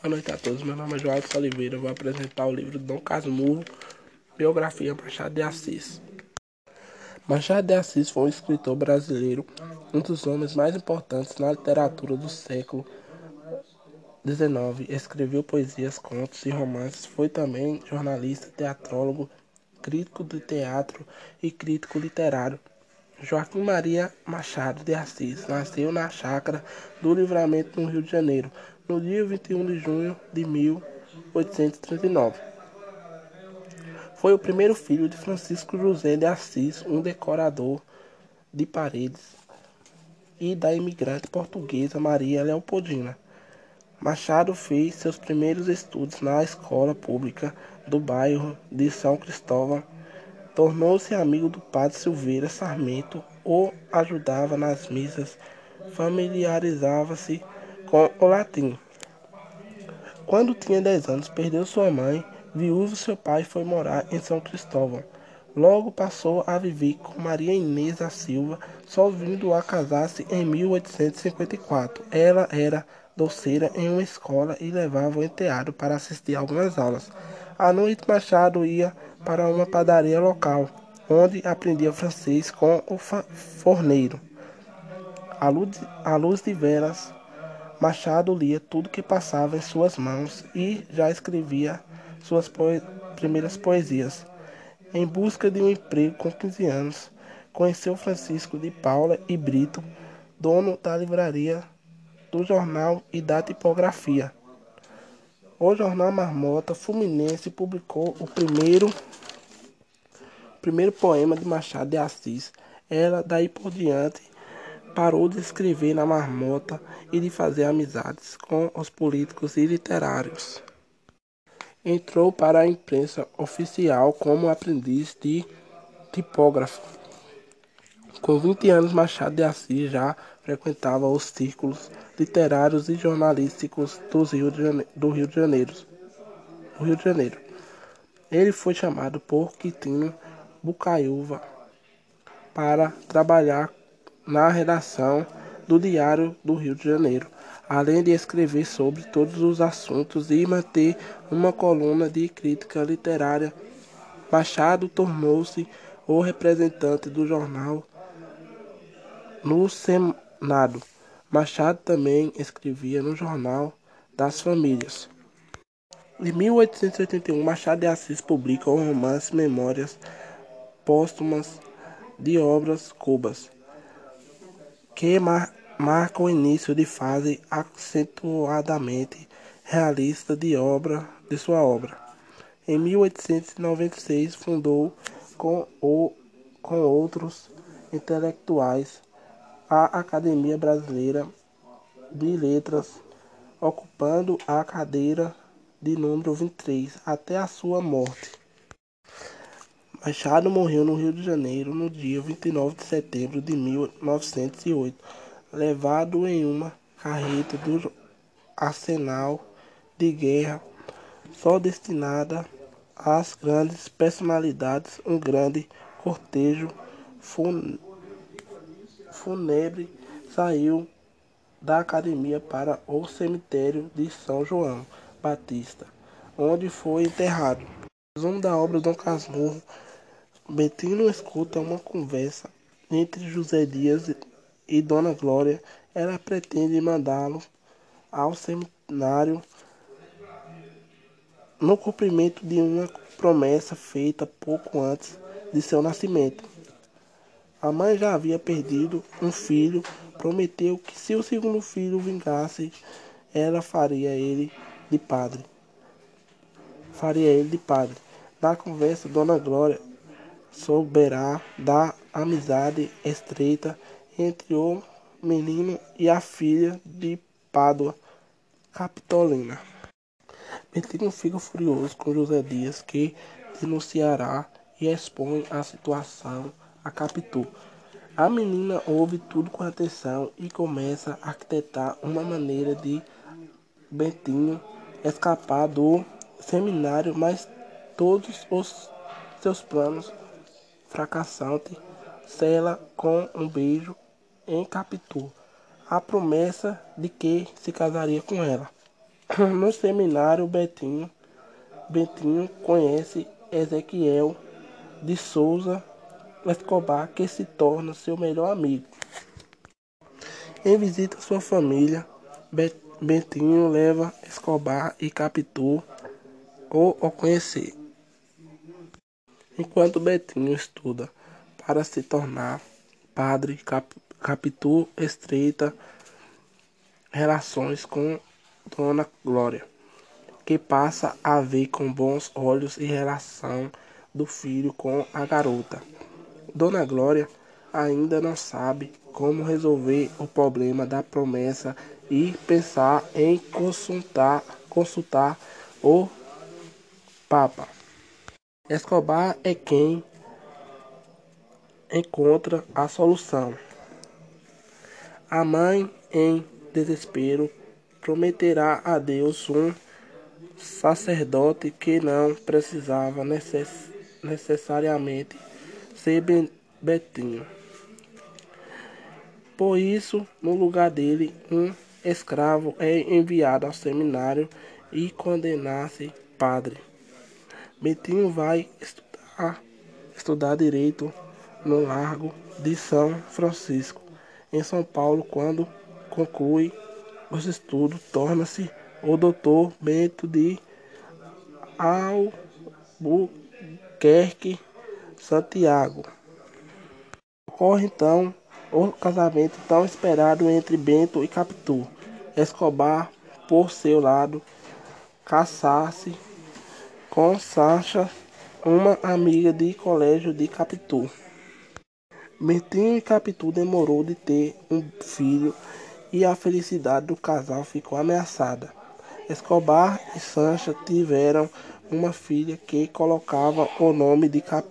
Boa noite a todos, meu nome é João Oliveira. Eu vou apresentar o livro Dom Casmurro, Biografia Machado de Assis. Machado de Assis foi um escritor brasileiro, um dos homens mais importantes na literatura do século XIX. Escreveu poesias, contos e romances. Foi também jornalista, teatrólogo, crítico de teatro e crítico literário. Joaquim Maria Machado de Assis nasceu na chácara do Livramento, no Rio de Janeiro, no dia 21 de junho de 1839. Foi o primeiro filho de Francisco José de Assis, um decorador de paredes, e da imigrante portuguesa Maria Leopoldina. Machado fez seus primeiros estudos na escola pública do bairro de São Cristóvão Tornou-se amigo do padre Silveira Sarmento, o ajudava nas missas, familiarizava-se com o latim. Quando tinha 10 anos, perdeu sua mãe, viúvo seu pai foi morar em São Cristóvão. Logo passou a viver com Maria Inês da Silva, só vindo a casar-se em 1854. Ela era doceira em uma escola e levava o enteado para assistir algumas aulas. À noite, Machado ia para uma padaria local, onde aprendia francês com o forneiro. À luz, de velas, Machado lia tudo que passava em suas mãos e já escrevia suas poe primeiras poesias. Em busca de um emprego com 15 anos, conheceu Francisco de Paula e Brito, dono da livraria do jornal e da tipografia. O jornal Marmota Fluminense publicou o primeiro primeiro poema de Machado de Assis. Ela, daí por diante, parou de escrever na marmota e de fazer amizades com os políticos e literários. Entrou para a imprensa oficial como aprendiz de tipógrafo. Com 20 anos, Machado de Assis já frequentava os círculos literários e jornalísticos do Rio de Janeiro. Do Rio de Janeiro. Rio de Janeiro. Ele foi chamado por Quitino Bucaiúva para trabalhar na redação do Diário do Rio de Janeiro, além de escrever sobre todos os assuntos e manter uma coluna de crítica literária. Machado tornou-se o representante do jornal no Senado. Machado também escrevia no Jornal das Famílias. Em 1881, Machado de Assis publica o romance Memórias póstumas de obras cubas, que mar marcam o início de fase acentuadamente realista de obra de sua obra. Em 1896 fundou com, o, com outros intelectuais a Academia Brasileira de Letras, ocupando a cadeira de número 23 até a sua morte. Machado morreu no Rio de Janeiro no dia 29 de setembro de 1908, levado em uma carreta do arsenal de guerra só destinada às grandes personalidades. Um grande cortejo fúnebre saiu da academia para o cemitério de São João Batista, onde foi enterrado. Resumo da obra Dom Casmurro Bettino escuta uma conversa entre José Dias e Dona Glória. Ela pretende mandá-lo ao seminário no cumprimento de uma promessa feita pouco antes de seu nascimento. A mãe já havia perdido um filho, prometeu que se o segundo filho vingasse, ela faria ele de padre. Faria ele de padre. Na conversa, Dona Glória souberá da amizade estreita entre o menino e a filha de Pádua, Capitolina. Bettino fica furioso com José Dias, que denunciará e expõe a situação a Capitu. A menina ouve tudo com atenção e começa a arquitetar uma maneira de Betinho escapar do seminário, mas todos os seus planos fracassante, sela com um beijo em Capitu a promessa de que se casaria com ela. No seminário, Betinho, Betinho conhece Ezequiel de Souza Escobar, que se torna seu melhor amigo. Em visita à sua família, Betinho leva Escobar e Capitu o conhecer. Enquanto Betinho estuda para se tornar padre, Cap, estreita relações com Dona Glória, que passa a ver com bons olhos e relação do filho com a garota. Dona Glória ainda não sabe como resolver o problema da promessa e pensar em consultar, consultar o Papa. Escobar é quem encontra a solução. A mãe, em desespero, prometerá a Deus um sacerdote que não precisava necess necessariamente ser Betinho. Por isso, no lugar dele, um escravo é enviado ao seminário e condenar-se padre. Betinho vai estudar, estudar direito no Largo de São Francisco, em São Paulo, quando conclui os estudos, torna-se o doutor Bento de Albuquerque Santiago. Ocorre então o casamento tão esperado entre Bento e Capitu. Escobar, por seu lado, casasse com Sancha, uma amiga de colégio de Capitu. Bentinho e Capitu demorou de ter um filho e a felicidade do casal ficou ameaçada. Escobar e Sancha tiveram uma filha que colocava o nome de Cap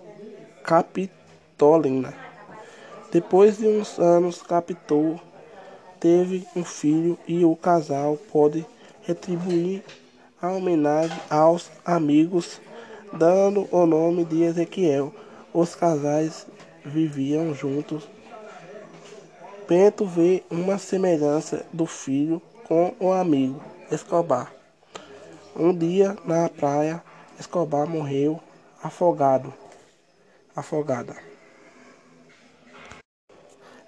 Capitolina. Depois de uns anos, Capitu teve um filho e o casal pôde retribuir a homenagem aos amigos, dando o nome de Ezequiel. Os casais viviam juntos. Bento vê uma semelhança do filho com o amigo Escobar. Um dia na praia, Escobar morreu afogado. Afogada.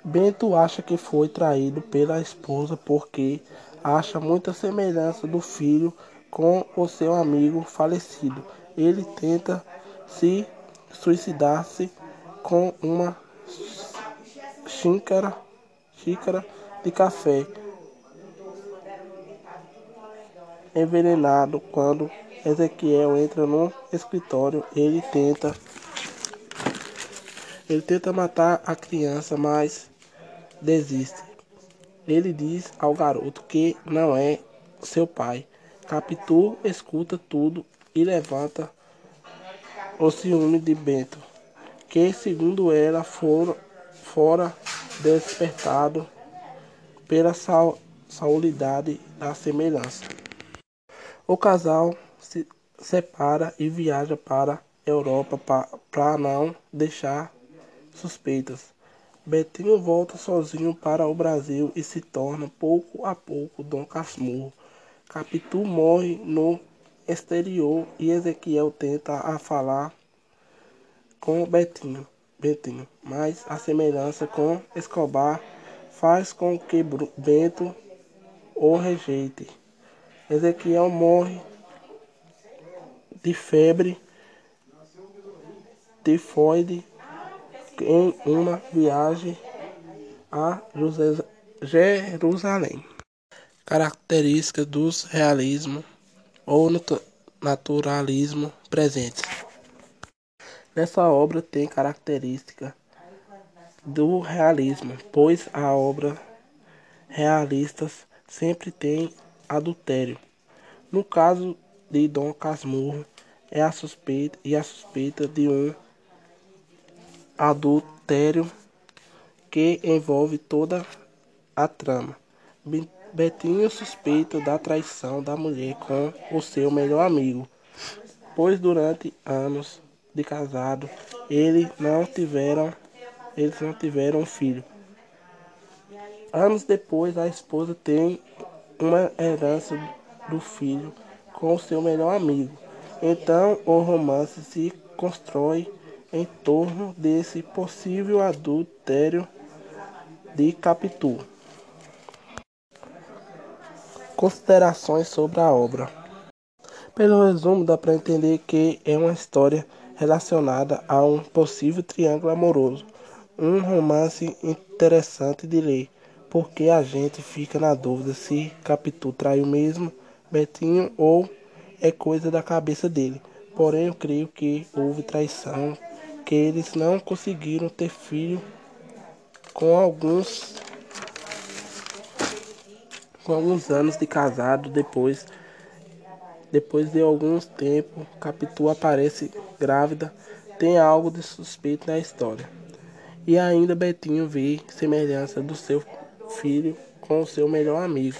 Bento acha que foi traído pela esposa porque acha muita semelhança do filho com o seu amigo falecido. Ele tenta se suicidar-se com uma xícara, xícara de café envenenado. Quando Ezequiel entra no escritório, ele tenta ele tenta matar a criança, mas desiste. Ele diz ao garoto que não é seu pai. Capitu escuta tudo e levanta o ciúme de Bento, que segundo ela for, fora despertado pela saudade da semelhança. O casal se separa e viaja para Europa para não deixar suspeitas. Betinho volta sozinho para o Brasil e se torna pouco a pouco Dom Casmurro. Capitu morre no exterior e Ezequiel tenta a falar com Betinho, Betinho, mas a semelhança com Escobar faz com que Bento o rejeite. Ezequiel morre de febre tifoide em uma viagem a Jerusalém. Características dos realismo ou naturalismo presentes. Nessa obra tem característica do realismo, pois a obra realistas sempre tem adultério. No caso de Dom Casmurro, é a suspeita e a suspeita de um adultério que envolve toda a trama. Betinho suspeita da traição da mulher com o seu melhor amigo, pois durante anos de casado eles não tiveram eles não tiveram filho. Anos depois a esposa tem uma herança do filho com o seu melhor amigo. Então o romance se constrói em torno desse possível adultério de Capitu. Considerações sobre a obra. Pelo resumo, dá para entender que é uma história relacionada a um possível triângulo amoroso. Um romance interessante de ler, porque a gente fica na dúvida se Capitu traiu mesmo Betinho ou é coisa da cabeça dele. Porém, eu creio que houve traição, que eles não conseguiram ter filho com alguns com alguns anos de casado depois depois de alguns tempo Capitu aparece grávida tem algo de suspeito na história. E ainda Betinho vê semelhança do seu filho com o seu melhor amigo